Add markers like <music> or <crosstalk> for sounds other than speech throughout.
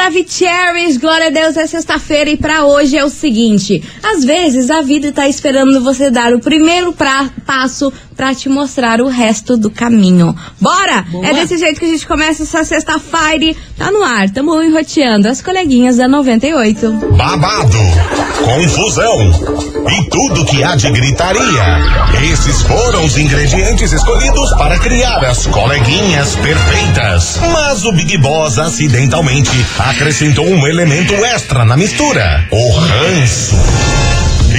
Maravicheries, glória a Deus, é sexta-feira e pra hoje é o seguinte: às vezes a vida tá esperando você dar o primeiro pra, passo pra te mostrar o resto do caminho. Bora! Boa. É desse jeito que a gente começa essa sexta-feira. Tá no ar, tamo enroteando as coleguinhas da 98. babado, confusão e tudo que há de gritaria. Esses foram os ingredientes escolhidos para criar as coleguinhas perfeitas. Mas o Big Boss acidentalmente acrescentou um elemento extra na mistura: o ranço.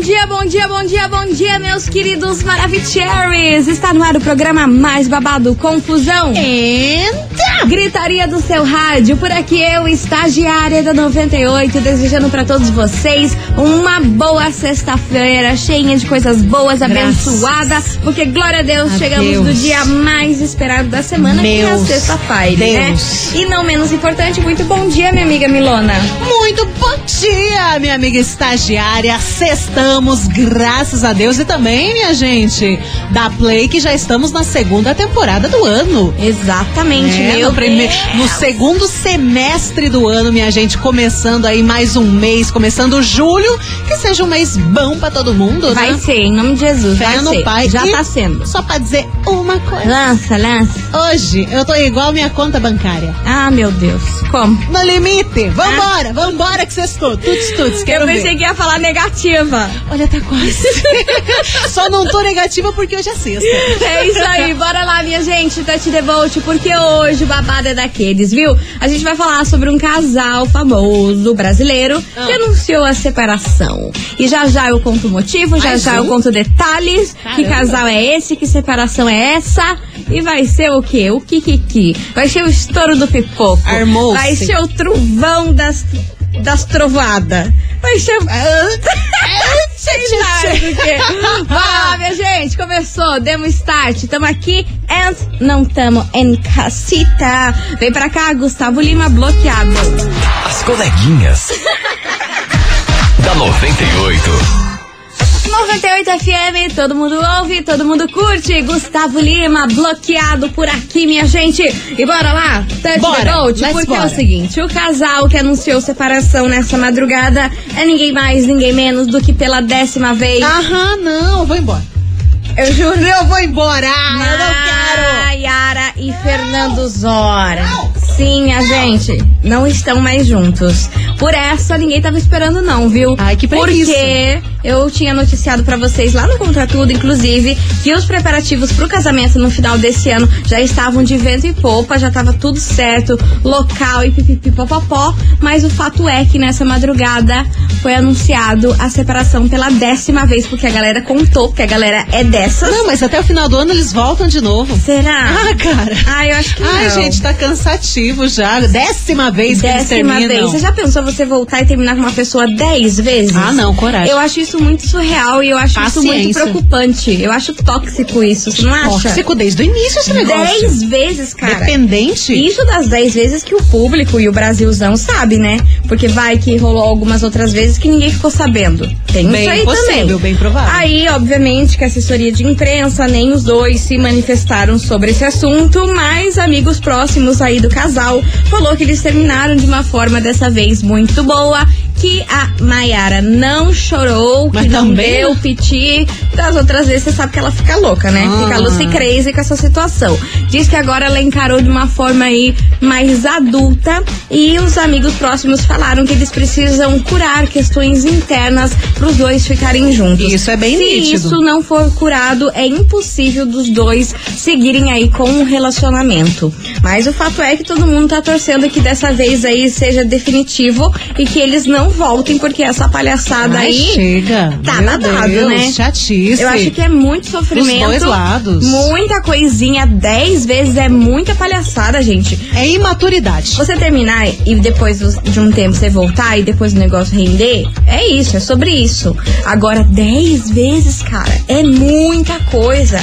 Bom dia, bom dia, bom dia, bom dia, meus queridos Maravicheries! Está no ar o programa mais babado Confusão. Eita! Gritaria do seu rádio, por aqui eu, estagiária da 98, desejando para todos vocês uma boa sexta-feira, cheia de coisas boas, Graças. abençoada, porque glória a Deus, A chegamos Deus. no dia mais esperado da semana, que é a Meus sexta-feira, né? E não menos importante, muito bom dia, minha amiga Milona. Muito bom dia, minha amiga estagiária. Sextamos, graças a Deus. E também, minha gente, da Play, que já estamos na segunda temporada do ano. Exatamente, É, meu no, prime- Deus. no segundo semestre do ano, minha gente, começando aí mais um mês, começando julho, que seja um mês bom pra todo mundo, Vai né? ser, em nome de Jesus, Fé vai no ser. Pai. Já E tá sendo. Só pra dizer uma coisa. Lança, lança. Hoje eu tô igual minha conta bancária. Ah, meu Deus. Como? No limite. Vambora, vambora que vocês tudo. Tuts, tuts, Eu ver. pensei que ia falar negativa. Olha, tá quase. <laughs> Só não tô negativa porque hoje é sexta. É isso aí, bora lá, minha gente, Tati Devolt, porque hoje o babado é daqueles, viu? A gente vai falar sobre um casal famoso brasileiro Ah. que anunciou a separação. E já já eu conto o motivo, já já eu um? conto detalhes. Que Caramba. casal é esse, que separação é essa? E vai ser o quê? O Kikiki. Vai ser o estouro do pipoco. Armou-se. Vai ser o trovão das, das trovoadas. Vai <laughs> ser. Sei do <laughs> lá, minha gente. Começou, demos start. Tamo aqui and não tamo em casita. Vem pra cá, Gustavo Lima bloqueado. As coleguinhas. <laughs> da 98. 98 FM, todo mundo ouve, todo mundo curte. Gustavo Lima bloqueado por aqui, minha gente. E bora lá, touch Bora, the boat, porque é bora. o seguinte: o casal que anunciou separação nessa madrugada é ninguém mais, ninguém menos do que pela décima vez. Aham, não, vou embora. Eu juro. Eu vou embora. eu não quero. Maiara e Fernando Zora. Sim, a gente não estão mais juntos. Por essa ninguém tava esperando não, viu? Ai, que preguiça. Porque eu tinha noticiado pra vocês lá no Contratudo, inclusive, que os preparativos pro casamento no final desse ano já estavam de vento e popa, já tava tudo certo, local e pipipipopopó, mas o fato é que nessa madrugada foi anunciado a separação pela décima vez, porque a galera contou, porque a galera é dessas. Não, mas até o final do ano eles voltam de novo. Será? Ah, cara. Ah, eu acho que Ai, não. gente, tá cansativo já. Décima vez que eles Décima terminam. vez. Você já pensou você voltar e terminar com uma pessoa dez vezes? Ah, não, coragem. Eu acho isso muito surreal e eu acho isso muito Paciência. preocupante. Eu acho tóxico isso, você não acha? Tóxico desde o início esse negócio. Dez vezes, cara. Dependente. Isso das 10 vezes que o público e o Brasilzão sabe, né? Porque vai que rolou algumas outras vezes que ninguém ficou sabendo. Tem Bem isso aí possível, também. bem provável. Aí, obviamente, que a assessoria de imprensa nem os dois se manifestaram sobre esse assunto, mas amigos próximos aí do casal falou que eles terminaram de uma forma dessa vez muito boa, que a Maiara não chorou, Mas que não também, deu piti. Das outras vezes você sabe que ela fica louca, né? Ah. Fica Lucy crazy com essa situação. Diz que agora ela encarou de uma forma aí mais adulta e os amigos próximos falaram que eles precisam curar questões internas pros dois ficarem juntos. Isso é bem Se nítido. isso não for curado, é impossível dos dois seguirem aí com um relacionamento. Mas o fato é que todo mundo tá torcendo que dessa vez aí seja definitivo e que eles não voltem, porque essa palhaçada Ai, aí chega. tá Meu babado, Deus, né? Chatice. eu acho que é muito sofrimento. dois lados. Muita coisinha, dez vezes é muita palhaçada, gente. É imaturidade. Você terminar e depois de um tempo você voltar e depois o negócio render, é isso, é sobre isso. Agora, dez vezes, cara, é muita coisa.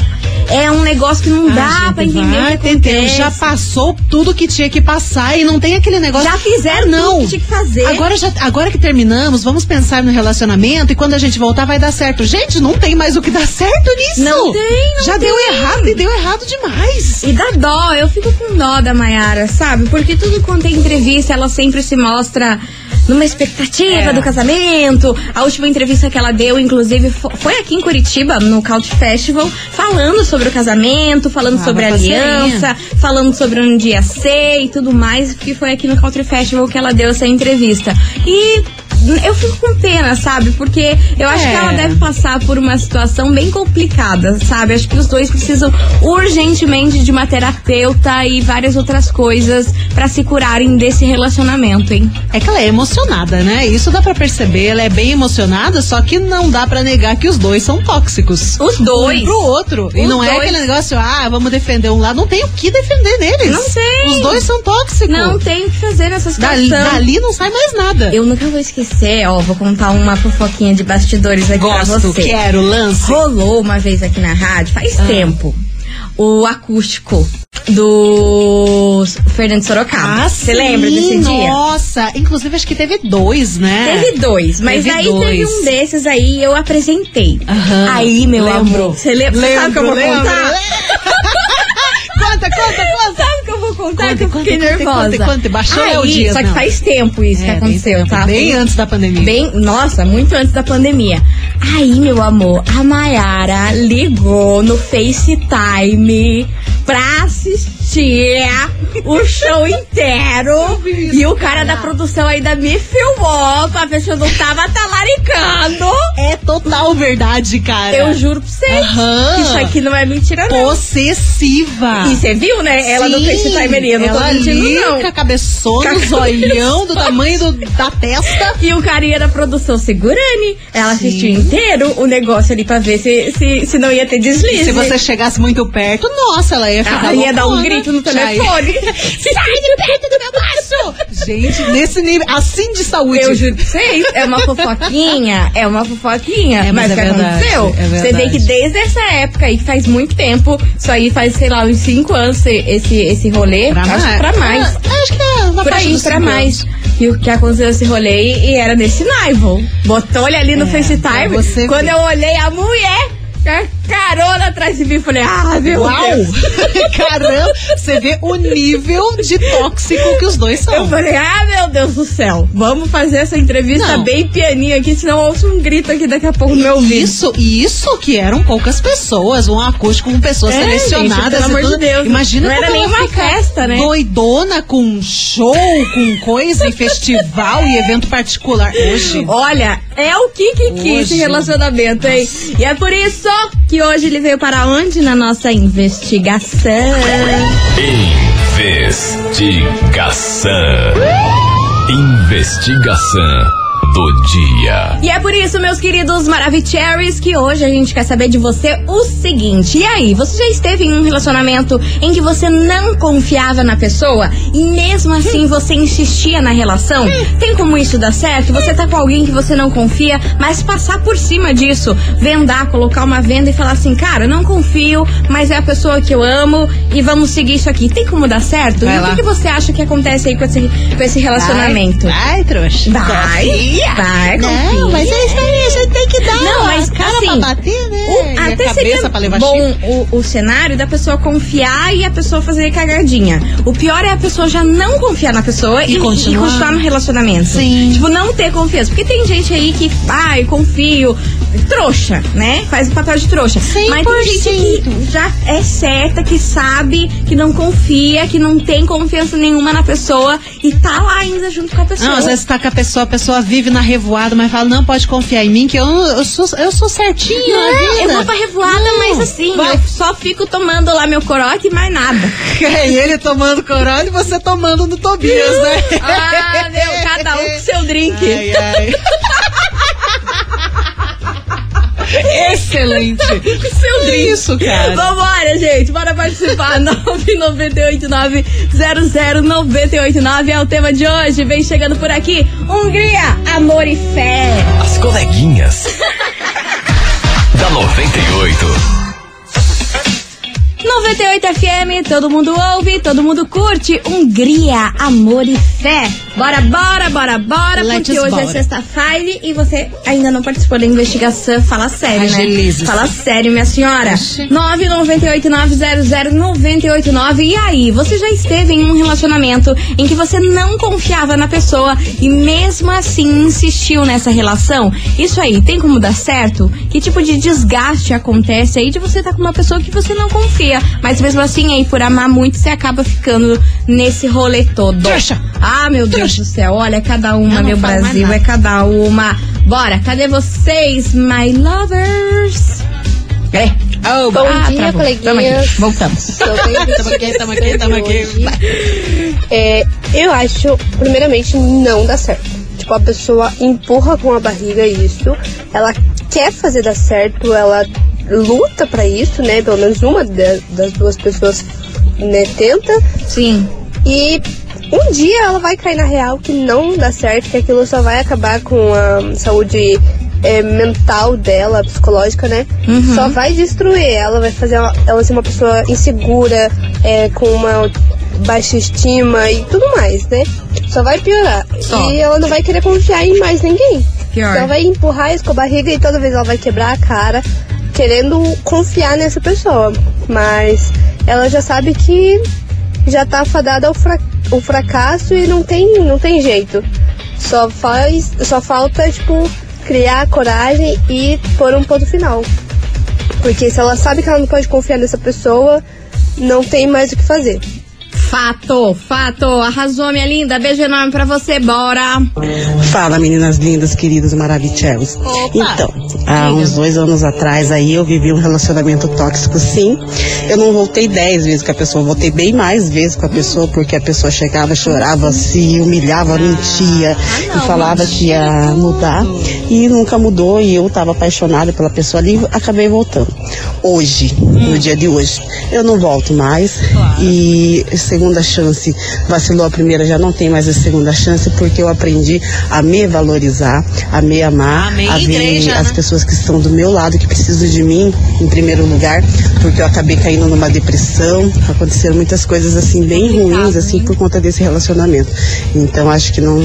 É um negócio que não dá pra entender vai o que acontece. Já passou tudo que tinha que passar e não tem aquele negócio. Já fizeram Ah, não. tudo que tinha que fazer. Agora, já, agora que terminamos, vamos pensar no relacionamento e quando a gente voltar vai dar certo. Gente, não tem mais o que dar certo nisso. Não tem, não Já tem. deu errado e deu errado demais. E dá dó, eu fico com dó da Mayara, sabe? Porque tudo quanto é entrevista, ela sempre se mostra numa expectativa É. do casamento. A última entrevista que ela deu, inclusive, fo- foi aqui em Curitiba, no Couch Festival, falando sobre o casamento, falando Ah, sobre a parceirinha. aliança, falando sobre um dia C e tudo mais, que foi aqui no Country Festival que ela deu essa entrevista. E eu fico com pena, sabe? Porque eu acho É. que ela deve passar por uma situação bem complicada, sabe? Acho que os dois precisam urgentemente de uma terapeuta e várias outras coisas pra se curarem desse relacionamento, hein? É que ela é emocionada, né? Isso dá pra perceber. Ela é bem emocionada, só que não dá pra negar que os dois são tóxicos. Os dois. Um pro outro. e Os não é dois. aquele negócio, ah, vamos defender um lado. Não tem o que defender neles. Não tem. Os dois são tóxicos. Não tem o que fazer nessa situação. Dali, dali não sai mais nada. Eu nunca vou esquecer, ó, vou contar uma fofoquinha de bastidores aqui pra gosto, você. quero, lance. Rolou uma vez aqui na rádio, faz Ah. tempo, o acústico do Fernando Sorocaba. Ah, Você lembra desse dia? Nossa, inclusive acho que teve dois, né? Teve dois, mas Teve aí dois. teve um desses aí eu apresentei. Aí, meu lembro. amor, você lembra? Você sabe o que eu vou Lembro, contar? Conta, conta, conta. Sabe o que eu vou contar? Conte, que eu fiquei conte, nervosa. conte, conte. Baixou aí, Léo Dias, Só que não. faz tempo isso que É, bem aconteceu, tempo, tá? Bem antes da pandemia. Bem, nossa, muito antes da pandemia. Aí, meu amor, a Mayara ligou no FaceTime pra assistir o show inteiro. E o cara da produção ainda me filmou pra ver se eu não tava talaricando. É total verdade, cara. Eu juro pra vocês Aham. que isso aqui não é mentira, não. Possessiva. E você viu, né? Ela no Sim, FaceTime ali, eu não tô ela mentindo, ali, não. Com a cabeçona, Com a o zoião do tamanho do- da testa. E o carinha da produção segurando. Ela Sim. assistiu inteiro o negócio ali pra ver se, se, se não ia ter deslize. Se você chegasse muito perto, nossa, ela ia ficar Ela ia dar um loucona. Grito no telefone. <laughs> Sai de perto do meu baixo! Gente, nesse nível, assim de saúde. Eu juro pra vocês, é uma fofoquinha, é uma fofoquinha. É, mas mas o é que verdade, aconteceu? é Você vê verdade. que desde essa época aí, que faz muito tempo, isso aí faz, sei lá, uns 5 anos esse, esse rolê. Pra acho mais. que pra mais. Ah, acho que é na Por aí, pra mais. anos. E o que aconteceu esse rolê e era nesse Naivo. Botou ele ali no É, FaceTime. você Quando ver. eu olhei a mulher, carona atrás de mim, falei, ah, meu Uau! Deus. <laughs> Caramba, você vê o nível de tóxico que os dois são. Eu falei, ah, meu Deus do céu, vamos fazer essa entrevista Não. bem pianinha aqui, senão eu ouço um grito aqui daqui a pouco no meu ouvido. Isso, e isso que eram poucas pessoas, um acústico com pessoas É, selecionadas. gente, pelo amor de tudo. Deus. Imagina Não era nem uma festa, né? Doidona com show, com coisa, e festival e evento particular. Hoje. Olha, é o Kiki esse Hoje. relacionamento, hein? E é por isso que hoje ele veio para onde? Na nossa investigação. Investigação. Investigação do dia. E é por isso, meus queridos Maravicheries, que hoje a gente quer saber de você o seguinte. E aí, você já esteve em um relacionamento em que você não confiava na pessoa e mesmo assim você insistia na relação? Tem como isso dar certo? Você tá com alguém que você não confia, mas passar por cima disso, vendar, colocar uma venda e falar assim, cara, não confio, mas é a pessoa que eu amo e vamos seguir isso aqui. Tem como dar certo? Vai e o que, que você acha que acontece aí com esse, com esse relacionamento? Vai, trouxa. Vai. Vai, confia. mas é isso aí, a gente tem que dar. Não, mas a cara assim, pra bater, né? O- a até cabeça seria pra levar bom o, o cenário da pessoa confiar e a pessoa fazer cagadinha. O pior é a pessoa já não confiar na pessoa e, E continuar. e continuar no relacionamento. Sim. Tipo, não ter confiança. Porque tem gente aí que, ai, confio. Trouxa, né? Faz o papel de trouxa. Mas tem gente que já é certa, que sabe, que não confia, que não tem confiança nenhuma na pessoa e tá lá ainda junto com a pessoa. Não, às vezes tá com a pessoa, a pessoa vive na revoada, mas fala, não pode confiar em mim, que eu, eu, sou, eu sou certinho na Não, eu vou pra revoada, Não, mas assim, vai. eu só fico tomando lá meu corote e mais nada. <laughs> E ele tomando corona e você tomando no Tobias, né? Ah, meu, cada um com seu drink. Ai, ai. Excelente. <laughs> Seu drink. Isso, cara. Vambora, gente. Bora participar. <laughs> 998900989 é o tema de hoje. Vem chegando por aqui. Hungria, amor e fé. As coleguinhas. <laughs> da 98. 98 FM, todo mundo ouve, todo mundo curte. Hungria, amor e fé. Bora, bora, bora, bora, Let's porque hoje bora. é sexta-feira e você ainda não participou da investigação. Fala sério, né? Fala sério, minha senhora. Oxi. 998-900-989. E aí, você já esteve em um relacionamento em que você não confiava na pessoa e mesmo assim insistiu nessa relação? Isso aí, tem como dar certo? Que tipo de desgaste acontece aí de você estar com uma pessoa que você não confia? Mas mesmo assim, aí, por amar muito, você acaba ficando nesse rolê todo. Trouxa. Ah, meu Deus do céu, olha, cada uma, meu Brasil, é cada uma. Bora, cadê vocês, my lovers? É. Bom Ah, dia, travou. Coleguinhas. voltamos. Tamo aqui, tamo aqui, tamo aqui. É, eu acho, primeiramente, não dá certo. Tipo, a pessoa empurra com a barriga isso, ela quer fazer dar certo, ela luta pra isso, né? Pelo menos uma da- das duas pessoas né, tenta. Sim. E um dia ela vai cair na real que não dá certo, que aquilo só vai acabar com a saúde é, mental dela, psicológica, né? Só vai destruir ela, vai fazer ela, ela ser uma pessoa insegura, é, com uma baixa estima e tudo mais, né? Só vai piorar. Só. E ela não vai querer confiar em mais ninguém. Pior. Ela vai empurrar isso com a barriga e toda vez ela vai quebrar a cara querendo confiar nessa pessoa. Mas ela já sabe que já tá fadada ao, fra ao fracasso e não tem, não tem jeito. Só faz, só falta, tipo, criar coragem e pôr um ponto final. Porque se ela sabe que ela não pode confiar nessa pessoa, não tem mais o que fazer. Fato, fato. Arrasou, minha linda. Beijo enorme pra você. Bora. Fala, meninas lindas, queridas, maravilhosas. Então, há uns dois anos atrás aí eu vivi um relacionamento tóxico, sim. Eu não voltei dez vezes com a pessoa, voltei bem mais vezes com a pessoa, porque a pessoa chegava, chorava, se humilhava, mentia e falava que ia mudar. E nunca mudou e eu tava apaixonada pela pessoa ali e acabei voltando. Hoje, no dia de hoje, eu não volto mais. E segunda chance, vacilou a primeira, já não tem mais a segunda chance, porque eu aprendi a me valorizar, a me amar, Amém, a ver igreja, as né? pessoas que estão do meu lado, que precisam de mim, em primeiro lugar, porque eu acabei caindo numa depressão, aconteceram muitas coisas assim bem ruins assim por conta desse relacionamento. Então acho que não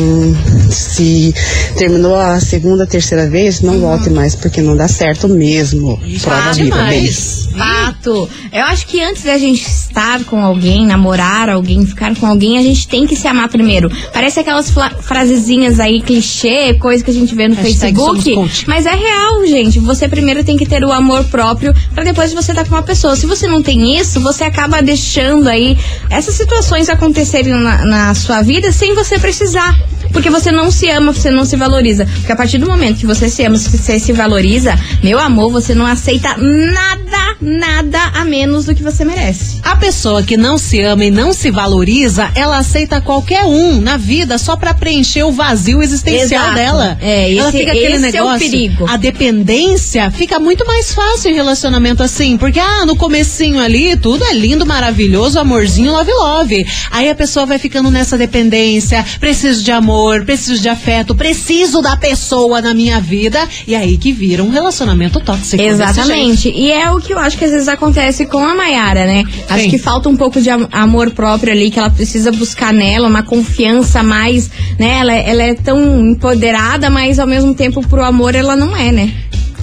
se terminou a segunda, terceira vez, não volte mais porque não dá certo mesmo. Prova Ah, viva, beijo. demais. Fato. Eu acho que antes da gente estar com alguém, namorar alguém, ficar com alguém, a gente tem que se amar primeiro. Parece aquelas frasezinhas aí, clichê, coisa que a gente vê no Hashtag Facebook. Mas é real, gente. Você primeiro tem que ter o amor próprio pra depois você estar com uma pessoa. Se você não tem isso, você acaba deixando aí essas situações acontecerem na, na sua vida sem você precisar. Porque você não se ama, você não se valoriza. Porque a partir do momento que você se ama, se você se valoriza, meu amor, você não aceita nada, nada a menos do que você merece. A pessoa que não se ama e não se valoriza, ela aceita qualquer um na vida só pra preencher o vazio existencial Exato. dela. É, ela esse- fica aquele esse é o negócio. perigo. A dependência fica muito mais fácil em relacionamento assim, porque ah, no comecinho ali tudo é lindo, maravilhoso, amorzinho, love love. Aí a pessoa vai ficando nessa dependência, preciso de amor, preciso de afeto, preciso da pessoa na minha vida, e aí que vira um relacionamento tóxico. Exatamente. E é o que eu acho que às vezes acontece com a Mayara, né? Acho Sim. que falta um pouco de am- amor próprio ali, que ela precisa buscar nela, uma confiança mais, né? Ela, ela é tão empoderada, mas ao mesmo tempo pro amor ela não é, né?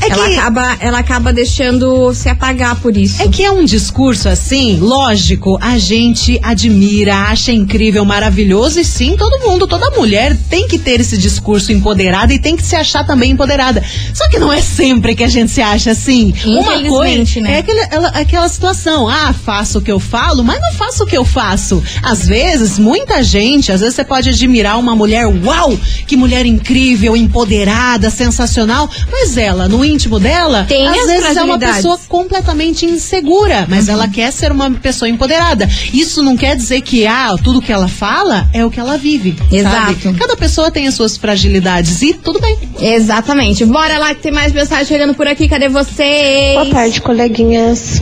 É ela, que- acaba, ela acaba deixando se apagar por isso. É que é um discurso assim, lógico, a gente admira, acha incrível, maravilhoso e sim, todo mundo, toda mulher tem que ter esse discurso empoderado e tem que se achar também empoderada. Só que não é sempre que a gente se acha assim. Uma coisa né? é aquele- ela- aquela situação, ah, faço o que eu falo, mas não faço o que eu faço. Às vezes, muita gente, às vezes você pode admirar uma mulher, uau, que mulher incrível, empoderada, sensacional, mas ela, no íntimo dela, Tem às vezes é uma pessoa completamente insegura, mas Uhum. ela quer ser uma pessoa empoderada. Isso não quer dizer que ah, tudo que ela fala é o que ela vive. Exato. sabe? Cada pessoa tem as suas fragilidades e tudo bem. Exatamente. Bora lá que tem mais mensagem chegando por aqui. Cadê vocês? Boa tarde, coleguinhas.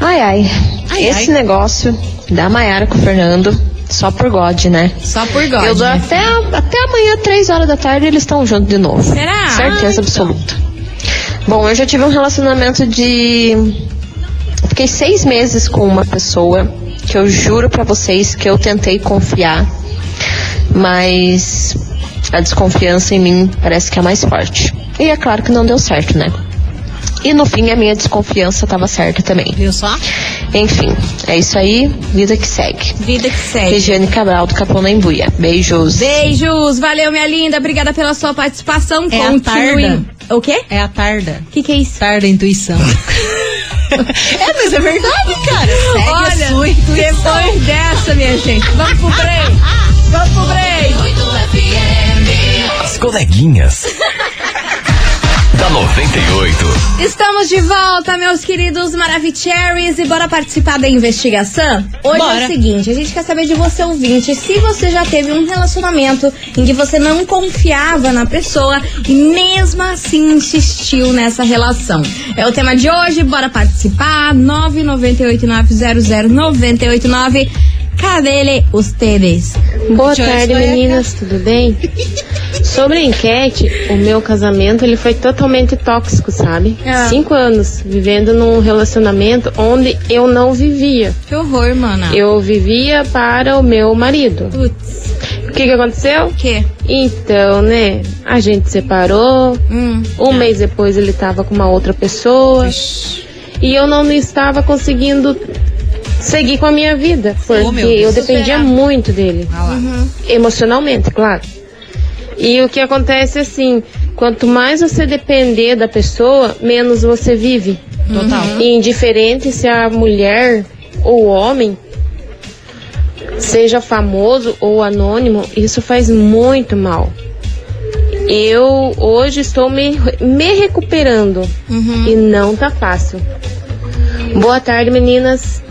Ai, ai. Ai, Esse ai. negócio da Maiara com o Fernando, só por God, né? Só por God. Eu dou né? até, até amanhã, três horas da tarde, eles estão juntos de novo. Será? Certeza Ah, então. absoluta. Bom, eu já tive um relacionamento de Fiquei seis meses com uma pessoa que eu juro pra vocês que eu tentei confiar, mas a desconfiança em mim parece que é mais forte. E é claro que não deu certo, né? E no fim a minha desconfiança estava certa também. Viu só? Enfim, é isso aí, vida que segue. Vida que segue. Regiane Cabral do Capão da Embuia. Beijos. Beijos, valeu minha linda, obrigada pela sua participação. É a Continue. tarda. O quê? É a tarda. O que, que é isso? Tarda intuição. <laughs> é, mas é verdade, cara. Segue a Olha, sua intuição. depois dessa, minha gente, vamos pro break. Vamos pro break. As coleguinhas. Da 98. Estamos de volta, meus queridos Maravicheries, e bora participar da investigação? Hoje é Bora. o seguinte, a gente quer saber de você, ouvinte, se você já teve um relacionamento em que você não confiava na pessoa e mesmo assim insistiu nessa relação. É o tema de hoje, bora participar, 998900989. Cadê ele, os teres? Boa tarde, meninas, tudo bem? Sobre a enquete, o meu casamento ele foi totalmente tóxico, sabe? Ah. Cinco anos vivendo num relacionamento onde eu não vivia. Que horror, mana. Eu vivia para o meu marido. Putz, O que, que aconteceu? o quê? Então, né? A gente separou. Hum. Um mês depois ele tava com uma outra pessoa. E eu não estava conseguindo seguir com a minha vida. Porque Oh, eu dependia muito dele. Ah lá. Emocionalmente, claro. E o que acontece é assim, quanto mais você depender da pessoa, menos você vive. Total. E indiferente se a mulher ou o homem seja famoso ou anônimo, isso faz muito mal. Eu hoje estou me, me recuperando e não tá fácil. Boa tarde, meninas.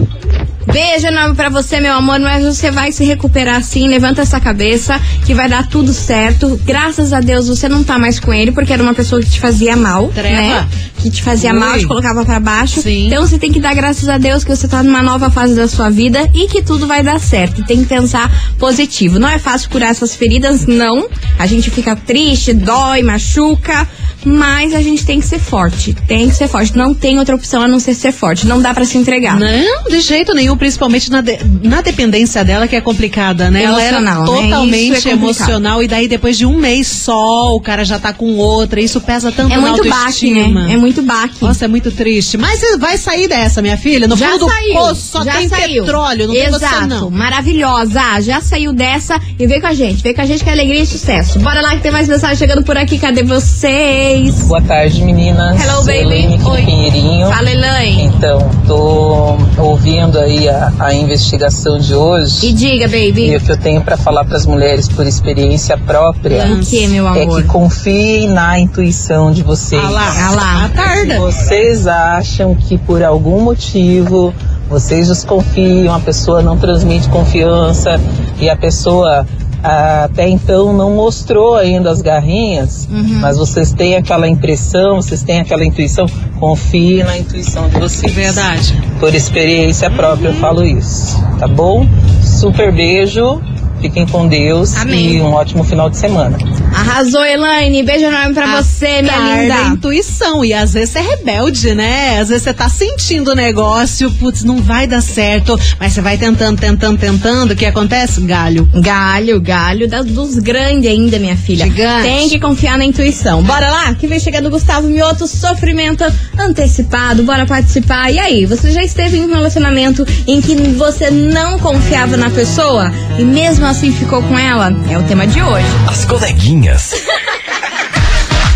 Beijo enorme pra você, meu amor. Mas você vai se recuperar sim. Levanta essa cabeça que vai dar tudo certo. Graças a Deus você não tá mais com ele, porque era uma pessoa que te fazia mal, Treva. né? Que te fazia Ui. mal, te colocava pra baixo. Sim. Então você tem que dar graças a Deus que você tá numa nova fase da sua vida e que tudo vai dar certo. Tem que pensar positivo. Não é fácil curar essas feridas, não. A gente fica triste, dói, machuca. Mas a gente tem que ser forte. Tem que ser forte. Não tem outra opção a não ser ser forte. Não dá pra se entregar. Não, de jeito nenhum, principalmente na, de- na dependência dela, que é complicada, né? Ela era Emocional, né? totalmente Isso é emocional e daí depois de um mês só, o cara já tá com outra, isso pesa tanto É na muito baque, autoestima. né? É muito baque. Nossa, é muito triste. Mas você vai sair dessa, minha filha. No já fundo saiu, do poço só tem saiu. petróleo, não Exato, tem você não. maravilhosa. Já saiu dessa e vem com a gente. Vem com a gente que é alegria e sucesso. Bora lá que tem mais mensagem chegando por aqui. Cadê vocês? Boa tarde, meninas. Hello, baby. Elaine Oi. Fala, Elaine. Então, tô ouvindo aí a, a investigação de hoje. E diga, E baby. o que eu tenho para falar para as mulheres por experiência própria O que, meu é amor? que confiem na intuição de vocês. Ah lá, Ah lá. tarda. Se vocês acham que por algum motivo vocês desconfiam, a pessoa não transmite confiança e a pessoa até então não mostrou ainda as garrinhas, Uhum. mas vocês têm aquela impressão, vocês têm aquela intuição, confie na intuição de vocês. Verdade. Por experiência própria eu falo isso, tá bom? Super beijo, fiquem com Deus Amém. e um ótimo final de semana. Arrasou, Elaine. Beijo enorme pra A você, minha linda. é intuição. E às vezes você é rebelde, né? Às vezes você tá sentindo o negócio, putz, não vai dar certo. Mas você vai tentando, tentando, tentando. O que acontece? Galho. Galho, galho das- dos grandes ainda, minha filha. Gigante. Tem que confiar na intuição. Bora lá, que vem chegando o Gustavo Mioto, sofrimento antecipado. Bora participar. E aí, você já esteve em um relacionamento em que você não confiava na pessoa e mesmo assim ficou com ela? É o tema de hoje. As coleguinhas. <laughs>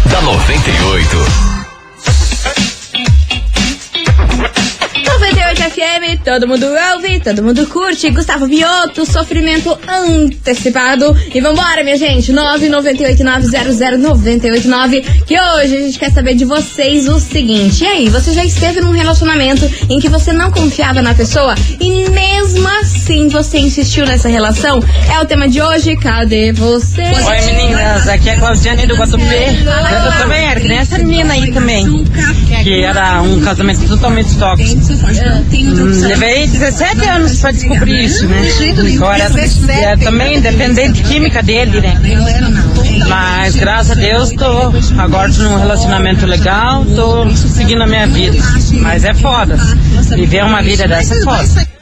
da 98. 98 FM, todo mundo ouve, todo mundo curte. Gustavo Mioto, sofrimento antecipado. E vambora, minha gente. 998900989. Que hoje a gente quer saber de vocês o seguinte. E aí, você já esteve num relacionamento em que você não confiava na pessoa e mesmo assim você insistiu nessa relação? É o tema de hoje. Cadê você? Oi meninas, aqui é a Claudiane do Guatupê. Eu também era, que nem essa menina aí também. que era um casamento totalmente tóxico. Hum, levei 17 anos pra descobrir isso, né? Eu era, era também dependente química dele, né? Mas graças a Deus tô agora num relacionamento legal, tô seguindo a minha vida. Mas é foda. Viver uma vida dessa é foda.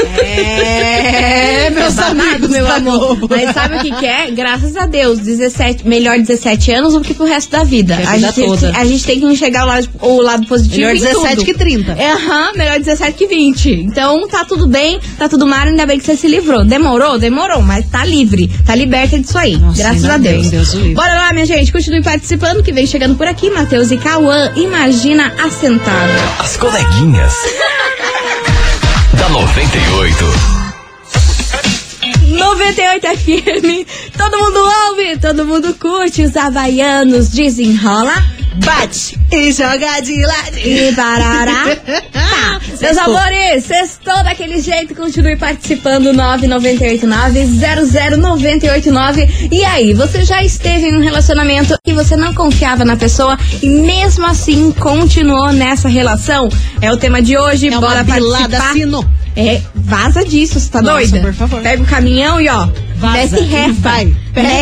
É, meus amigos, meu amor. Mas sabe o que, que é? Graças a Deus, 17, melhor 17 anos do que pro resto da vida. A a, vida gente, toda. a gente tem que enxergar o lado, o lado positivo. Melhor em 17 tudo. que 30. É, Aham, melhor 17 que 20. Então tá tudo bem, tá tudo mar, ainda bem que você se livrou. Demorou? Demorou, mas tá livre. Tá liberta disso aí. Nossa, graças a Deus. Deus. Bora lá, minha gente. Continue participando, que vem chegando por aqui. Matheus e Cauã, imagina assentado. As coleguinhas. Da 98. 98 FM, todo mundo ouve, todo mundo curte, os havaianos desenrola, Bate e joga de lado. e barará. <laughs> Tá, meus Sextou. amores, sextou daquele jeito, continue participando, 9989-00989. E aí, você já esteve em um relacionamento e você não confiava na pessoa e mesmo assim continuou nessa relação? É o tema de hoje, É bora participar. sino. É, vaza disso, você tá Nossa, doida? por favor. Pega o caminhão e ó, Vaza. mete reta. E vai.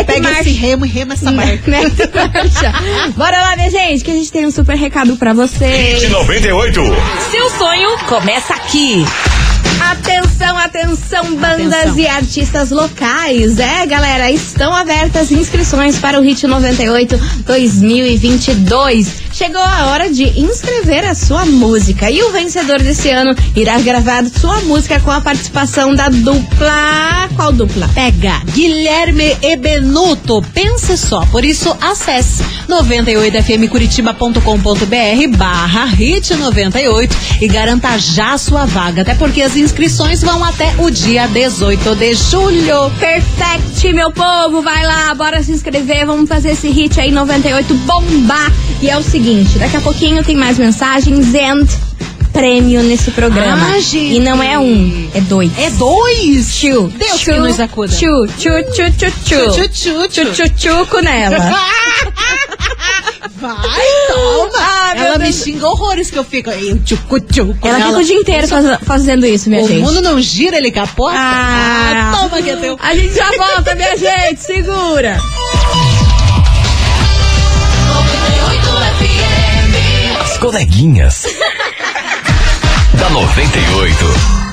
Pega marcha. esse remo e rema essa <laughs> marca. Mete marcha. <laughs> Bora lá, minha gente, que a gente tem um super recado pra vocês. Hit 98. Seu sonho começa aqui. Atenção, atenção, bandas Atenção. e artistas locais. É, galera, estão abertas inscrições para o Hit 98 2022. Chegou a hora de inscrever a sua música. E o vencedor desse ano irá gravar sua música com a participação da dupla. Qual dupla? Pega Guilherme e Benuto. Pense só. Por isso, acesse 98fmcuritiba.com.br barra hit 98 e garanta já sua vaga. Até porque as inscrições vão até o dia 18 de julho. Perfect, meu povo, vai lá, bora se inscrever, vamos fazer esse hit aí 98 bombar. E é o seguinte, daqui a pouquinho tem mais mensagens and prêmio nesse programa. Ah. E não é um, é dois. É dois? Tchu, Deus tchu, que nos acuda. Tchu, tchu, tchu, tchu, tchu. Tchu, tchu, Tchu, tchu, tchuco nela. Vai, toma. Ah, Ela me xinga horrores que eu fico. Eu tchucu, tchucu. Ela fica nela. o dia inteiro faz- fazendo isso, minha O gente. mundo não gira, ele capota? Ah, Ah, toma que é teu. A gente já volta, minha gente, segura. As coleguinhas. da 98.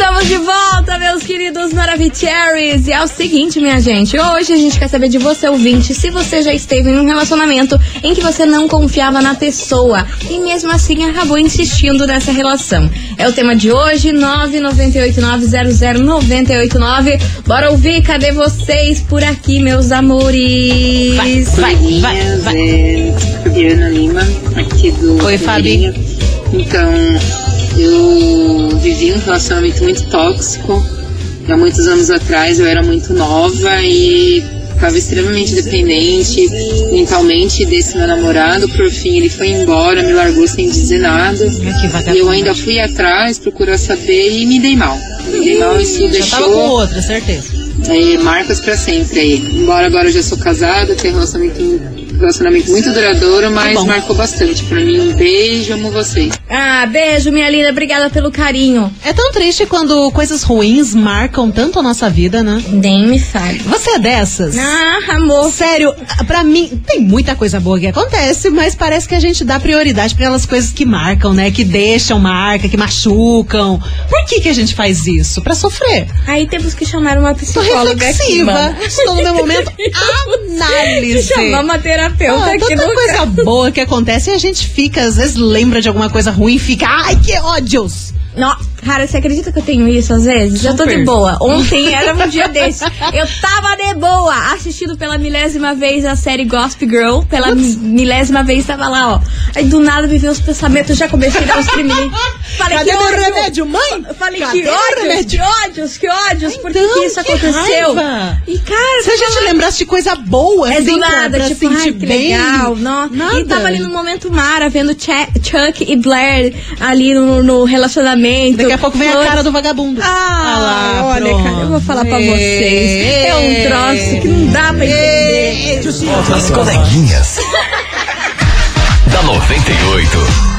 Estamos de volta, meus queridos Maravicheries. E é o seguinte, minha gente. Hoje a gente quer saber de você, ouvinte, se você já esteve em um relacionamento em que você não confiava na pessoa e mesmo assim acabou insistindo nessa relação. É o tema de hoje, 998900989. Bora ouvir, cadê vocês por aqui, meus amores? Vai, vai, vai, vai. É, Fabiana Lima, aqui do Oi, Fabi. Então, eu vivi um relacionamento muito tóxico. Há muitos anos atrás eu era muito nova e estava extremamente dependente mentalmente desse meu namorado. Por fim, ele foi embora, me largou sem dizer nada. E eu ainda fui atrás, procurar saber e me dei mal. Me dei mal, isso Já tava com deixou outra, certeza. é, marcas pra sempre aí. Embora agora eu já sou casada, tenho um relacionamento, relacionamento muito duradouro, mas bom. marcou bastante pra mim. Um beijo, amo vocês. Ah, beijo, minha linda. Obrigada pelo carinho. É tão triste quando coisas ruins marcam tanto a nossa vida, né? Nem me fale. Você é dessas? Ah, amor. Sério, pra mim, tem muita coisa boa que acontece, mas parece que a gente dá prioridade pra aquelas coisas que marcam, né? Que deixam marca, que machucam. Por que que a gente faz isso? Pra sofrer. Aí temos que chamar uma psicóloga aqui, reflexiva. mano. Estou no meu momento <laughs> análise. Chamar uma terapeuta Ah, aqui no coisa boa que acontece e a gente fica, às vezes lembra de alguma coisa ruim e fica, ai que ódios. Não, cara, você acredita que eu tenho isso às vezes? Eu tô Super. de boa. Ontem <laughs> era um dia desse. Eu tava de boa, assistindo pela milésima vez a série Gossip Girl. Pela mi- milésima vez tava lá, ó. Aí do nada me veio os pensamentos, eu já comecei a dar uns tremilinhos. <laughs> Falei Cadê que meu ódio. remédio, mãe? Eu Falei Cadê que ódios, remédio? que ódios, que ódios. Por que Então, que isso que aconteceu? raiva. E cara, Se a gente lembrasse de coisa boa, É assim, do pra- nada, pra tipo, sentir ai, que bem. legal. Não. Nada. E tava ali no momento Mara, vendo Cha- Chuck e Blair ali no, no relacionamento. Daqui a pouco vem a Flores- cara do vagabundo. Ah, lá, olha, pronto. cara, eu vou falar pra vocês. É um troço que não dá pra entender. As coleguinhas. <laughs> da 98.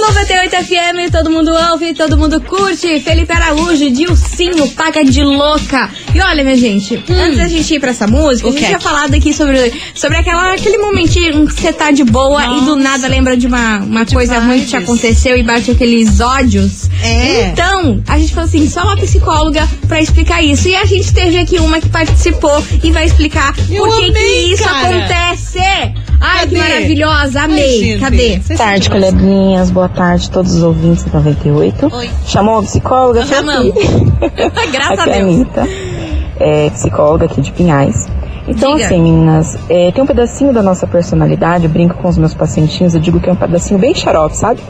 98 FM, todo mundo ouve, todo mundo curte. Felipe Araújo, Dilcinho, paga de louca. E olha, minha gente, antes da gente ir pra essa música, a gente tinha falado aqui sobre, sobre aquela, aquele momentinho que você tá de boa e do nada lembra de uma, uma coisa ruim que te aconteceu e bate aqueles ódios. É. Então, a gente falou assim, só uma psicóloga pra explicar isso. E a gente teve aqui uma que participou e vai explicar Eu por que amei, que isso cara. acontece. Ai, que Cadê? maravilhosa, Ai, amei. gente, Cadê? Boa tarde, coleguinhas. Boa tarde a todos os ouvintes da 98. Oi. Chamou a psicóloga? Chamamos. <laughs> Graças a aqui é a Deus. Anitta, é, psicóloga aqui de Pinhais. Então, Diga. assim, meninas, é, tem um pedacinho da nossa personalidade, eu brinco com os meus pacientinhos, eu digo que é um pedacinho bem xarope, sabe?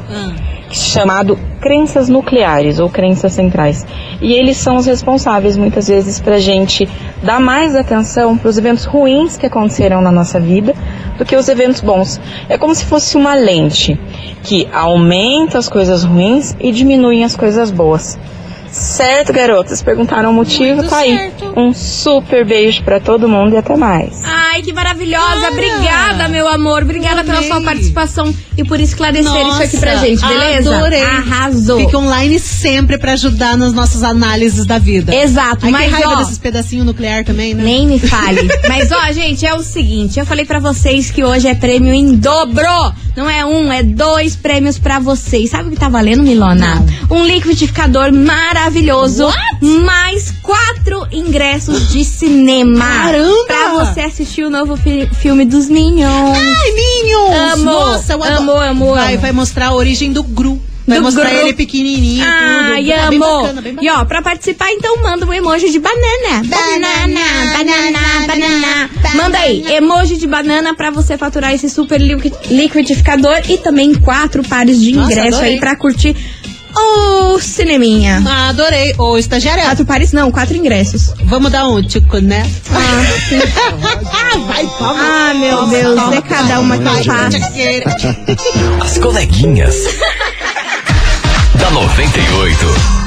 Chamado crenças nucleares ou crenças centrais. E eles são os responsáveis muitas vezes para a gente dar mais atenção para os eventos ruins que aconteceram na nossa vida do que os eventos bons. É como se fosse uma lente que aumenta as coisas ruins e diminui as coisas boas. Certo, garotas? Perguntaram o motivo, tá aí. Um super beijo para todo mundo e até mais. Ai, que maravilhosa. Obrigada, meu amor. Obrigada pela sua participação e por esclarecer isso aqui pra gente, beleza? Adorei. Arrasou. Fica online sempre pra ajudar nas nossas análises da vida. Exato, Ai, mas que raiva ó, desses pedacinhos nuclear também, né? Nem me <laughs> fale. Mas ó, gente, é o seguinte, eu falei pra vocês que hoje é prêmio em dobro. Não é um, é dois prêmios pra vocês. Sabe o que tá valendo, Milona? Um liquidificador maravilhoso, mais quatro ingressos de cinema. Caramba! Pra você assistir o novo fi- filme dos Minions. Ai, Minions! Amo, Nossa, eu amo, amo, Vai, vai mostrar a origem do Gru. Vai Do mostrar Gru. ele pequenininho. Ai, tudo. Tá bem amo. bacana, bem e bacana. ó, pra participar, então manda um emoji de banana. Banana, banana, banana. Manda aí, emoji de banana pra você faturar esse super liqui- liquidificador e também quatro pares de Nossa, ingresso adorei. aí pra curtir o cineminha. Ah, adorei. Ô, estagiária, Quatro pares não, quatro ingressos. vamos dar um tico, né? vai, toma. Ah, meu Deus, é cada uma que eu faço. As coleguinhas. da 98.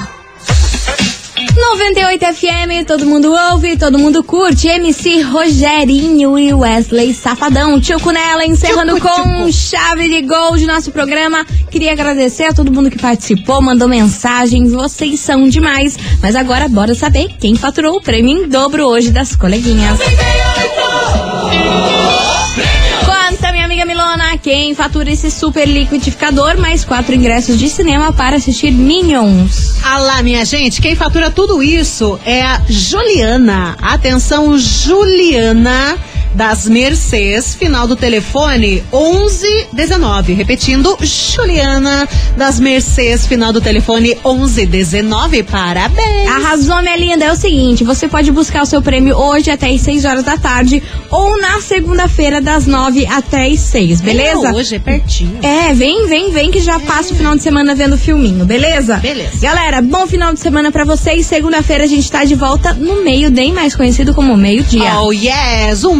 98 FM, todo mundo ouve, todo mundo curte. MC Rogerinho e Wesley Safadão. Tio Cunela encerrando tchucu, com chave de gol de nosso programa. Queria agradecer a todo mundo que participou, mandou mensagens, Vocês são demais. Mas agora bora saber quem faturou o prêmio em dobro hoje das coleguinhas. 98. Quem fatura esse super liquidificador mais quatro ingressos de cinema para assistir Minions. Ah lá, minha gente, quem fatura tudo isso é a Juliana. Atenção, Juliana das Mercês, final do telefone 1119. Repetindo, Juliana das Mercês, final do telefone 1119. Parabéns. Arrasou, minha linda. É o seguinte: você pode buscar o seu prêmio hoje até as 6 horas da tarde ou na segunda-feira, das 9 até as 6, beleza? É, hoje é pertinho. É, vem, vem, vem que já passa o final de semana vendo o filminho, beleza? Beleza. Galera, bom final de semana pra vocês. Segunda-feira a gente tá de volta no meio, bem mais conhecido como meio-dia. Oh, yes. Um